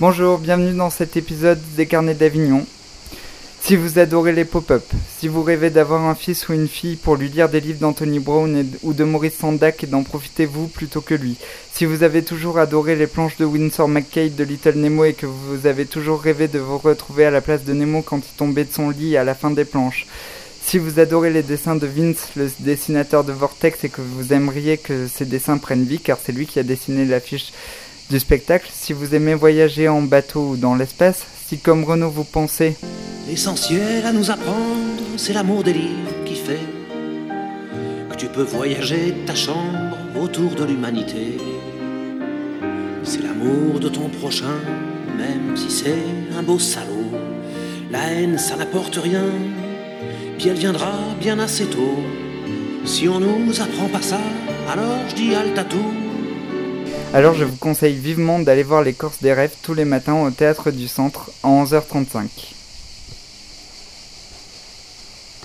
Bonjour, bienvenue dans cet épisode des carnets d'Avignon. Si vous adorez les pop-up, si vous rêvez d'avoir un fils ou une fille pour lui lire des livres d'Anthony Brown ou de Maurice Sandak et d'en profiter vous plutôt que lui, si vous avez toujours adoré les planches de Winsor McCabe de Little Nemo et que vous avez toujours rêvé de vous retrouver à la place de Nemo quand il tombait de son lit à la fin des planches, si vous adorez les dessins de Vince, le dessinateur de Vortex, et que vous aimeriez que ces dessins prennent vie, car c'est lui qui a dessiné l'affiche du spectacle, si vous aimez voyager en bateau ou dans l'espace, si comme Renaud vous pensez L'essentiel à nous apprendre, c'est l'amour des livres qui fait que tu peux voyager ta chambre autour de l'humanité. C'est l'amour de ton prochain, même si c'est un beau salaud. La haine, ça n'apporte rien, puis elle viendra bien assez tôt. Si on nous apprend pas ça, alors je dis halte à tout. Alors je vous conseille vivement d'aller voir les courses des rêves tous les matins au théâtre du centre à 11h35.